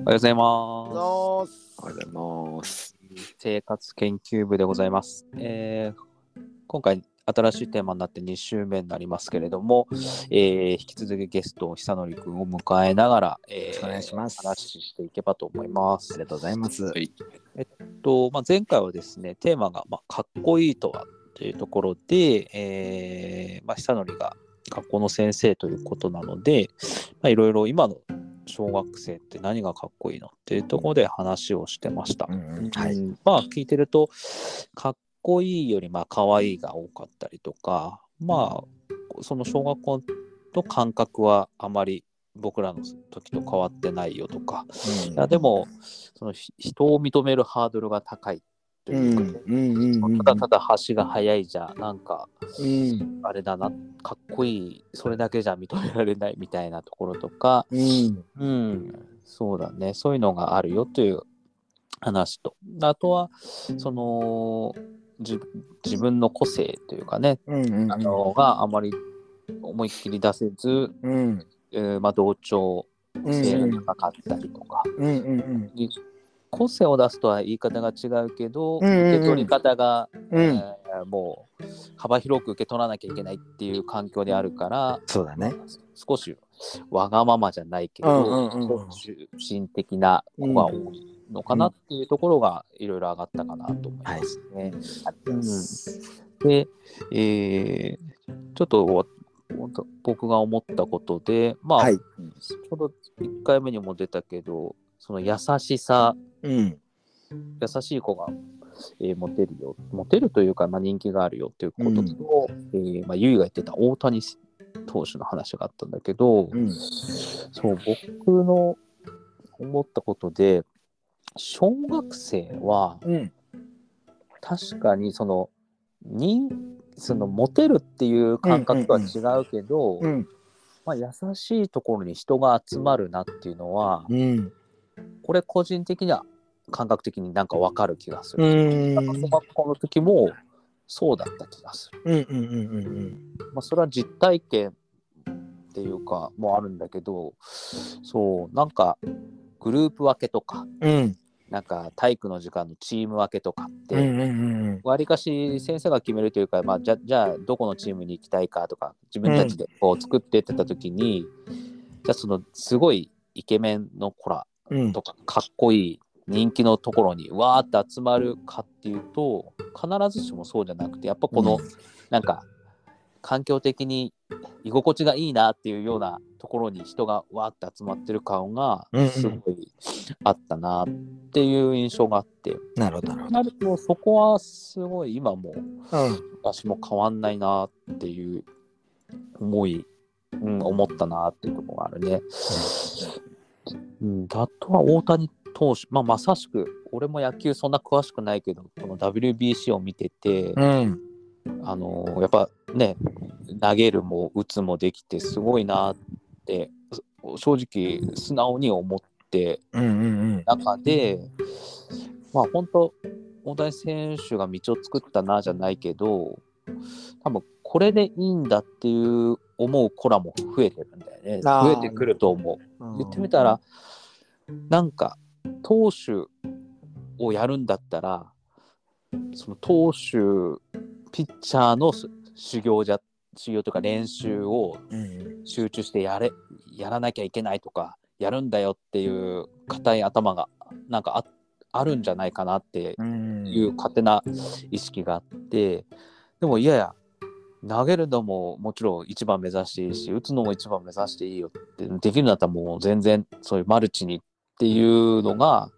うございます。おはようございます。生活研究部でございます。えー今回新しいテーマになって2週目になりますけれども、えー引き続きゲスト久典くんを迎えながら、えーお願いします話していけばと思います。ありがとうございます。はい。とまあ、前回はですねテーマが、まあ、かっこいいとはというところで、えーまあ、久典が学校の先生ということなのでまあいろいろ今の小学生って何がかっこいいのっていうところで話をしてました。うんうんはい。うんまあ聞いてるとかっこいいよりまあ可愛いが多かったりとかまあその小学校の感覚はあまり僕らの時と変わってないよとかいやでもそのひ人を認めるハードルが高いとううか、うん、うん、うん。ただただ橋が速いじゃなんかうん、あれだなかっこいいそれだけじゃ認められないみたいなところとかうん、うん。そうだね。そういうのがあるよという話と。あとはその自自分の個性というかね、うん、うん、あのがあまり思いっきり出せず、うん、えーまあ、同調うん、性が高かったりとか、うん、うん、個性を出すとは言い方が違うけど、うんうんうん受け取り方が、うん、えーもう幅広く受け取らなきゃいけないっていう環境であるからそうだね。少しわがままじゃないけど、うんうん中心的な子が多いのかなっていうところがいろいろ上がったかなと思いますね。うんで、えーちょっとわ僕が思ったことでまあ、はい。ちょうど1回目にも出たけどその優しさうん、優しい子が、えーモテるよモテるというか、まあ、人気があるよということと、えーまあ、ゆいが言ってた大谷投手の話があったんだけど、うん、そう僕の思ったことで小学生はうん、確かにその人そのモテるっていう感覚とは違うけど、うん、まあ、優しいところに人が集まるなっていうのは、うん、これ個人的には感覚的になんか分かる気がすうる。ん、なん。か小学校の時もそうだった気がする。それは実体験っていうかもあるんだけどそうなんかグループ分けとかうん、なんか体育の時間のチーム分けとかっうん、てうん、わりかし先生が決めるというか、まあ、じゃじゃあどこのチームに行きたいかとか自分たちでこう作ってってた時に、じゃあそのすごいイケメンの子らうん、とかかっこいい人気のところにわーって集まるかっていうと必ずしもそうじゃなくてやっぱこの、うん。なんか環境的に居心地がいいなっていうようなところに人がわーって集まってる感がうんうん。すごいあったなっていう印象があって、なるほど、なるほなるとそこはすごい今もど。うん、私も変わんないなっていう思い、うん、思ったなっていうところがあるね。うん、あとは大谷投手、まあ、まさしく俺も野球そんな詳しくないけどこの WBC を見てて、うん、あのやっぱね投げるも打つもできてすごいなって正直素直に思って中でまあ本当大谷選手が道を作ったなじゃないけど多分これでいいんだっていう思う子らも増えてるんだよね増えてくると思う。うん。言ってみたらなんか投手をやるんだったらその投手ピッチャーのす修行じゃ修行とか練習をうん、集中してやれやらなきゃいけないとかやるんだよっていう硬い頭がなんかああるんじゃないかなってうん、いう勝手な意識があってでもいやいや投げるのももちろん一番目指していいし打つのも一番目指していいよってできるんだったらもう全然そういうマルチにっていうのが、ま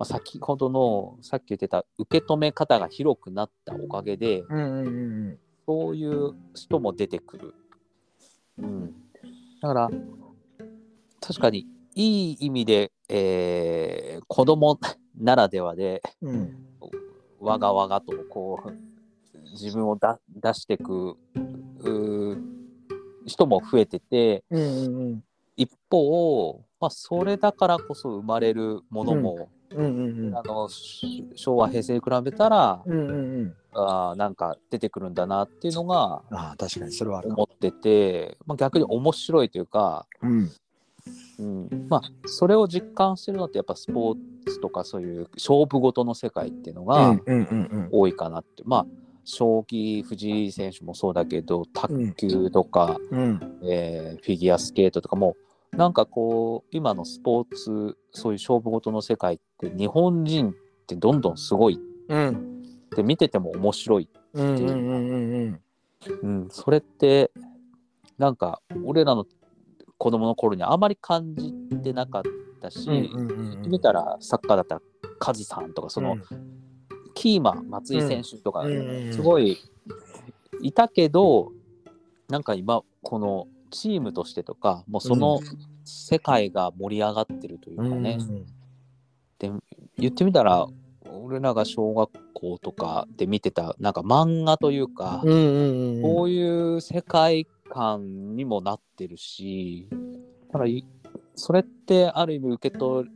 あ、先ほどのさっき言ってた受け止め方が広くなったおかげでうん、うん、うん、そういう人も出てくる。うん、だから確かにいい意味で、えー子供 ならではでうん、わがわがとこう自分をだ出していく人も増えててうん、うん、一方、まあ、それだからこそ生まれるものも、うん、うん、あのし昭和平成に比べたら、うん、うん、うん。あーなんか出てくるんだなっていうのがああ、確かにそれは。思ってて、まあ、逆に面白いというかうん、うん、まあそれを実感してるのってやっぱスポーツとかそういう勝負事の世界っていうのうがんうんうん。多いかなって、まあ将棋藤井選手もそうだけど卓球とか、うん。うんえーフィギュアスケートとかもなんかこう今のスポーツそういう勝負事の世界って日本人ってどんどんすごいうん。って見てても面白い、う。んうんうんうんうん、それってなんか俺らの子供の頃にあまり感じてなかったし、うんうんうん見たらサッカーだったらカズさんとかその、キーマン松井選手とかすごいいたけどなんか今このチームとしてとかもうその世界が盛り上がってるというかうん。ね、で言ってみたら俺らが小学校とかで見てたなんか漫画というか、こういう世界観にもなってるしだからいそれってある意味受け止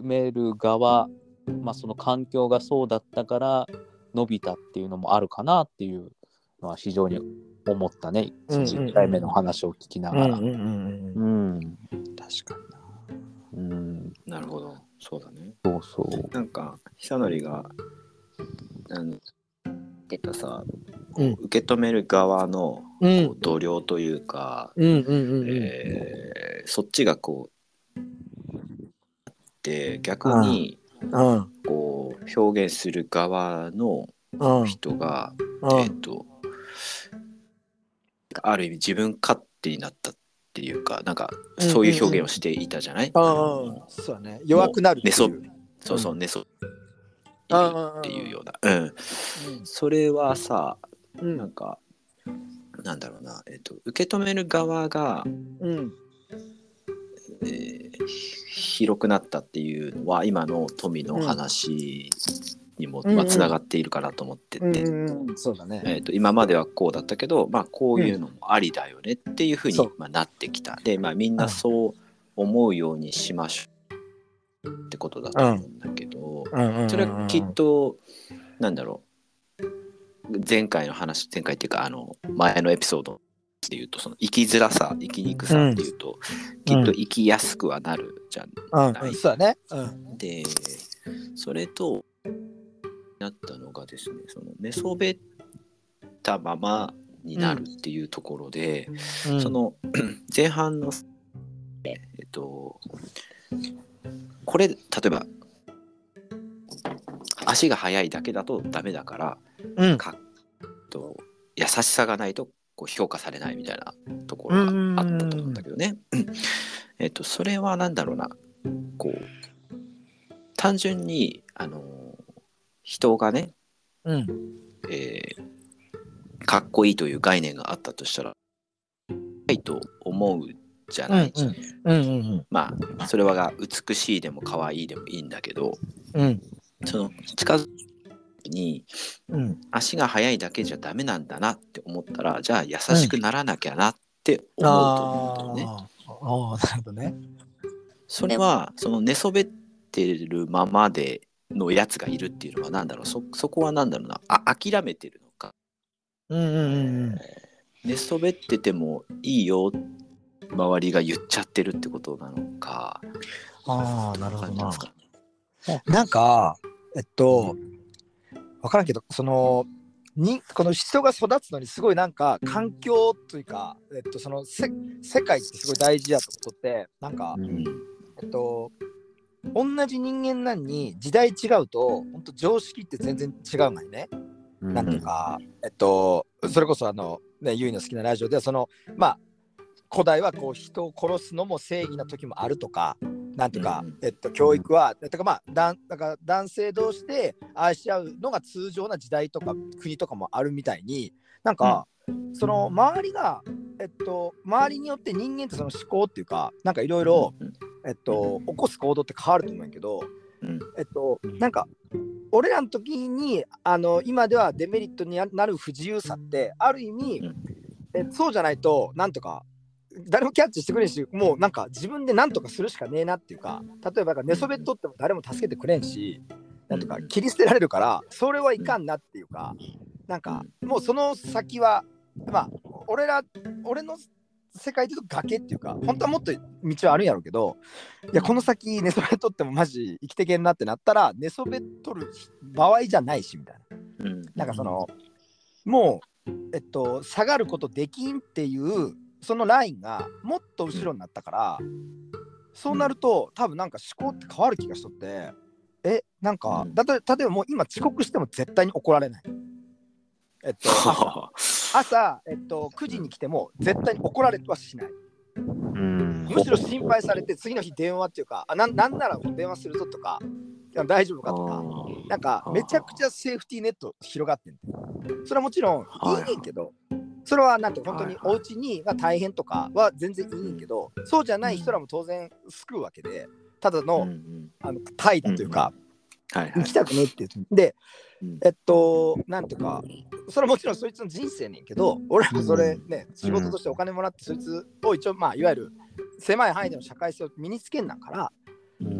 める側、まあ、その環境がそうだったから伸びたっていうのもあるかなっていうのは非常に思ったね、うんうんうん1回目の話を聞きながら。うんうんうんうんうん、確かうん、にな。なるほど。そうだね。そうそう。なんか、久典が、あの、えっとさ、こううん受け止める側のうん度量というか、うんうんうんうんえーそっちがこう、で逆にうんこう表現する側のうん。人が、うん。えっとある意味自分勝手になったっていうかなんかうんそういう表現をしていたじゃない、ああそうだね。弱くなるっていう。寝そそうそううん。寝そっあていうような、うん、それはさうん。なんかなんだろうな、えっと受け止める側が、うん。えー広くなったっていうのは今の富の話にも、つながっているかなと思ってて、うんうんそうだね。えー、と今まではこうだったけど、まあ、こういうのもありだよねっていうふうに、まあ、なってきた。で、まあ、みんなそう思うようにしましょうってことだと思うんだけど、それはきっとなんだろう。前回の話前回っていうかあの前のエピソードで言うとその生きづらさ生きにくさっていうと、きっと生きやすくはなるじゃん。うん。うん。そうだね。うん。でそれとなったのがですねその寝そべったままになるっていうところで、うん。その 前半のえっとこれ例えば足が速いだけだとダメだからうん。かと優しさがないとこう評価されないみたいなところがあったと思うんだけどね。えっとそれは何だろうな。こう単純にあの人がね、うん。えーかっこいいという概念があったとしたらいいと思うじゃない、うんうん。うんまあそれはが美しいでも可愛いでもいいんだけどうん。その近づく時にうん。足が速いだけじゃダメなんだなって思ったらじゃあ優しくならなきゃなって思うと思うんだよね。あー。あーなるほどね。それはその寝そべってるままでのやつがいるっていうのは何だろう？そそこは何だろうな？あ諦めてるのか。うんうんうん寝そべっててもいいよ周りが言っちゃってるってことなのか。ああなるほどな。なんか？えっと分からんけどそのにこの人が育つのにすごいなんか環境というか、えっと、そのせ世界ってすごい大事だと思ってなんか、うん。えっと同じ人間なのに時代違うと本当常識って全然違うのにね、なんていうか、えっと、それこそあの、ね、ゆいの好きなラジオではその、まあ、古代はこう人を殺すのも正義な時もあるとか、なんていうか、うんえっと、教育は、だからまあ、だんだから男性同士で愛し合うのが通常な時代とか国とかもあるみたいに、なんか、その周りが、えっと、周りによって人間ってその思考っていうか、なんかいろいろ、うん。えっと、起こす行動って変わると思うんやけど、うん。えっと、なんか、俺らの時に、あの、今ではデメリットになる不自由さって、ある意味、うん。えそうじゃないと、なんとか、誰もキャッチしてくれんし、もうなんか自分でなんとかするしかねえなっていうか、例えばなんか寝そべっとっても誰も助けてくれんし、なんとかうん切り捨てられるから、それはいかんなっていうか、なんか、もうその先は、まあ、俺ら、俺の世界で言うと崖っていうか本当はもっと道はあるんやろうけどいやこの先寝そべっとってもマジ生きてけんなってなったら寝そべっとる場合じゃないしみたいな。うん。なんかそのもうえっと下がることできんっていうそのラインがもっと後ろになったからそうなると多分なんか思考って変わる気がしとってえなんかうん。だと例えばもう今遅刻しても絶対に怒られない。えっと朝 朝、えっと、9時に来ても絶対に怒られはしない。うん。むしろ心配されて次の日電話っていうかあなんなんなら電話するぞとか大丈夫かとかなんかめちゃくちゃセーフティーネット広がってんそれはもちろんい。いねんけど、それはなんて本当にお家にが大変とかは全然いいけど、そうじゃない人らも当然救うわけでただの,、あの怠惰というか、はいはい。行きたくねって言う。でうん。えっとなんていうかそれはもちろんそいつの人生ねんけど俺はそれね、仕事としてお金もらってそいつを一応まあいわゆる狭い範囲での社会性を身につけんなんから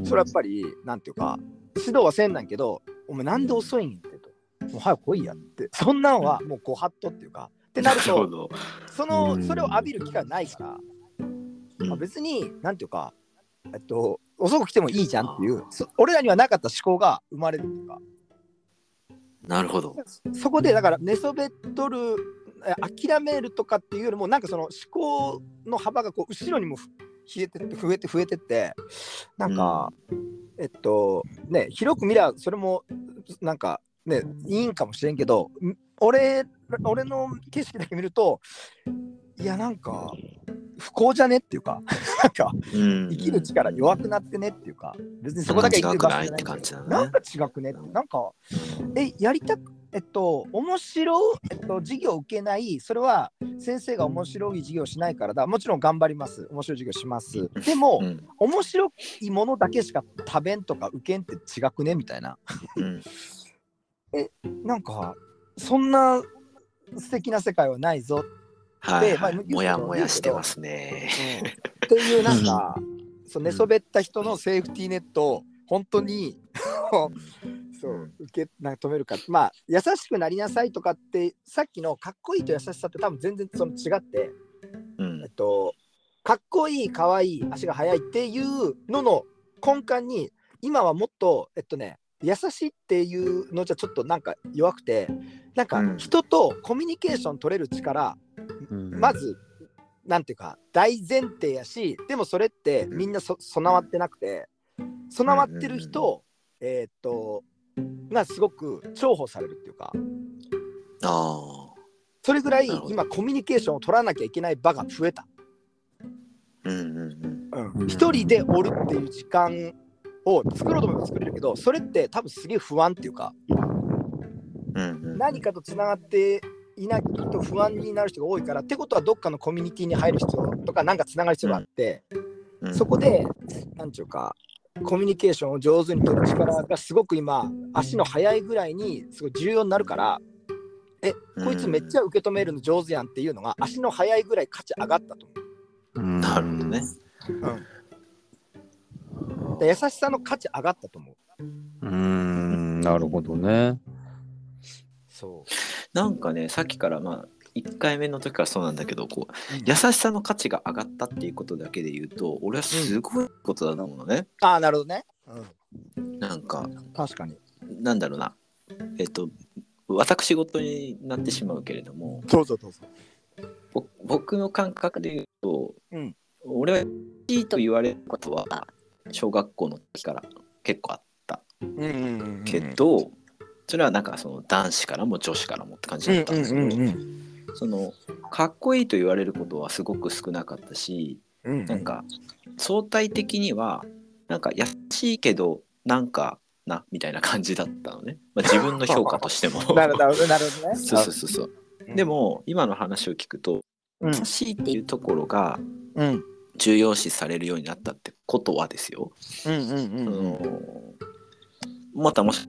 それはやっぱりなんていうか指導はせんなんけどお前なんで遅いんってと。もう早く来いやって。そんなんはもうご法度っていうかってなると。そのうん。それを浴びる機会ないから、うん。まあ、別になんていうかえっと遅く来てもいいじゃんっていうそ俺らにはなかった思考が生まれるっていうか。なるほど。そこでだから寝そべっとるえ諦めるとかっていうよりもなんかその思考の幅がこう後ろにもふ冷えてって増えて増えてってなんか、えっとね広く見りゃそれもなんかねいいんかもしれんけどん俺俺の景色だけ見るといやなんか不幸じゃねっていうかなんかうん。生きる力弱くなってねっていうか別にそこだけ生きてる場所じゃ違くないって感じだねなんか違くねなんかえやりたくえっと面白い、えっと、授業を受けないそれは先生が面白い授業をしないからだ。もちろん頑張ります。面白い授業します。でも、うん。面白いものだけしか食べんとか受けんって違くねみたいな。うん。なんかそんな素敵な世界はないぞ。はいはい。まあもやもやしてますね。っていうなんか、そう寝そべった人のセーフティーネットを本当にそう受けなんか止めるか。まあ優しくなりなさいとかってさっきのかっこいいと優しさって多分全然その違って、うん。えっと、かっこいいかわいい足が速いっていうのの根幹に今はもっとえっとね優しいっていうのじゃちょっとなんか弱くてなんかうん。人とコミュニケーション取れる力、まずなんていうか大前提やしでもそれってみんなそ備わってなくて備わってる人、えーっとがすごく重宝されるっていうかああ。それぐらい今コミュニケーションを取らなきゃいけない場が増えた。うんうんうん。うん。うん。一人でおるっていう時間を作ろうと思えば作れるけどそれって多分すげえ不安っていうかうんうん、何かとつながっていないと不安になる人が多いからってことはどっかのコミュニティに入る必要とかなんかつながる必要があって、うんそこでなんていうかコミュニケーションを上手に取る力がすごく今足の速いぐらいにすごい重要になるからえこいつめっちゃ受け止めるの上手やんっていうのが足の速いぐらい価値上がったと思なるほどね。う。で優しさの価値上がったと思う。うーんなるほどね。そなんかねさっきからまあ1回目の時からそうなんだけどこうう。優しさの価値が上がったっていうことだけで言うと俺はすごいことだと思うのね。ああなるほどね。うなんかん、確かに。なんだろうなえっと私事になってしまうけれどもどうぞどうぞ。ぼ僕の感覚で言うと、うん俺は優しいと言われることは小学校の時から結構あったうんうんうんうんけど、それはなんかその男子からも女子からもって感じだったんですけど、そのかっこいいと言われることはすごく少なかったしうんなんか相対的にはなんか優しいけどなんかなみたいな感じだったのね、まあ、自分の評価としても。なるほどなるほどね。そうそうそうそう。うん。でも今の話を聞くとうん。優しいっていうところがうん。重要視されるようになったってことはですよ、うんうんうんあうん。のまたもし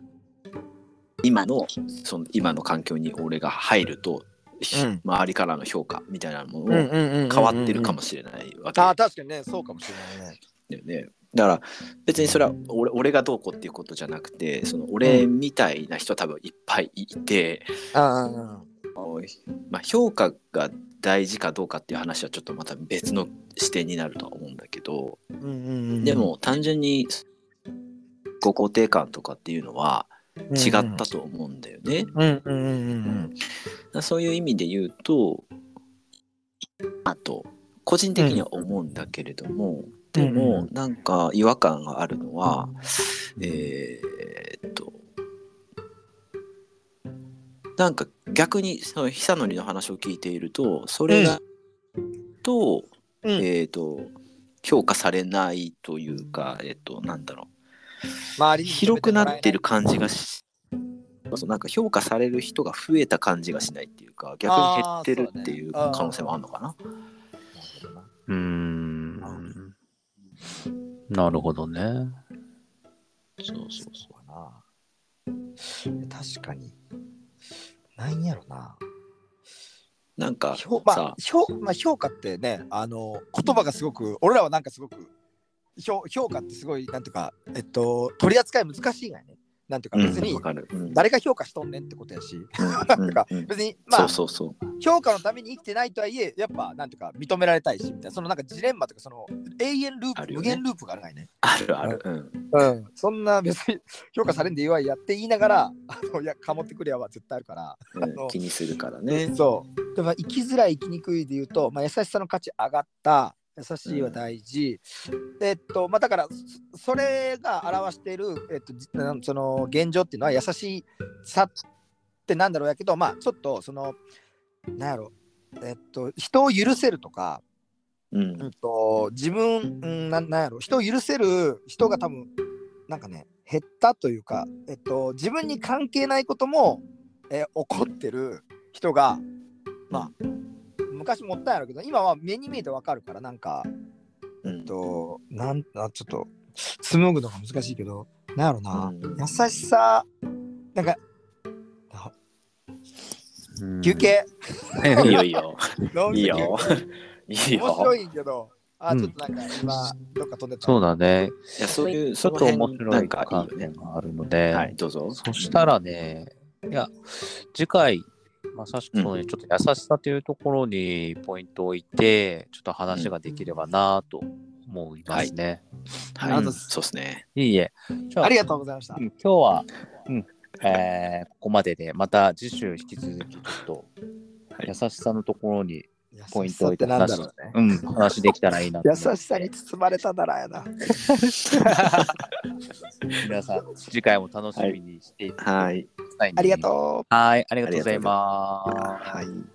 今のその今の環境に俺が入ると、うん。周りからの評価みたいなものもうんうんうんうん変わってるかもしれないわけ。ああ確かにねそうかもしれないね。だよね。だから別にそれは俺俺がどうこうっていうことじゃなくてその俺みたいな人多分いっぱいいてあまあ、評価が大事かどうかっていう話はちょっとまた別の視点になるとは思うんだけど、うんうんうん。でも単純にご肯定感とかっていうのは違ったと思うんだよね。そういう意味で言うとあと個人的には思うんだけれども、でうんうんもなんか違和感があるのは、えーっとなんか逆にその久典の話を聞いているとそれが、と,、うん。えーっと評価されないというか、えーっとなんだろう広くなってる感じがしそうなんか評価される人が増えた感じがしないっていうか逆に減ってるっていう可能性もあるのかな。うーん。なるほどね。そうそうそうかな確かになんやろななんか評,、まあさ評まあ、評価ってねあの言葉がすごく俺らはなんかすごく評評価ってすごいなんていうかえっと取り扱い難しいがねなんていうか別に誰が評価しとんねんってことやし、うんなんかうん別に。評価のために生きてないとはいえやっぱなんていうか認められたいしみたいなそのなんかジレンマとかその永遠ループ、無限ループがあるがいねあるある。うん。うんそんな別に評価されんでいいわいやって言いながらあのいやかもってくりゃは絶対あるから気にするからね。そう。でも生きづらい生きにくいで言うと、まあ、優しさの価値上がった優しいは大事、えっとまあだからそそれが表している、えっと、その現状っていうのは優しさってなんだろうやけどまあちょっとそのなんやろえっと人を許せるとか、うん。うん、と自分、うん、なんなんやろ人を許せる人が多分なんかね減ったというか、えっと、自分に関係ないことも、えー起こってる人がまあ昔もったんやろうけど今は目に見えてわかるからなんか、うんえっとなんあちょっと紡ぐのが難しいけどなんやろな、うん優しさなんか休憩、いいよいいよ。いいよ。いい面白よ。いんけどあうんちょっとなんか今どっか飛んでたそうだね。いやそういうちょっと面白い観点。があるので、はいどうぞ。そしたらね、いや、次回、まさしくその、うんちょっと優しさというところにポイントを置いて、ちょっと話ができればなと思いますね。はいありがとうございますそうですね。い、いえ。あありがとうございましたうん今日は、うんえーここまでで、また次週引き続き、ちょっと、はい優しさのところに、ポイントを置いて優しさってなんだろうねうん、話できたらいいなと優しさに包まれたならやな。皆さん、次回も楽しみにしていただきはい。たい、ありがとう。はい、ありがとうございます。はい。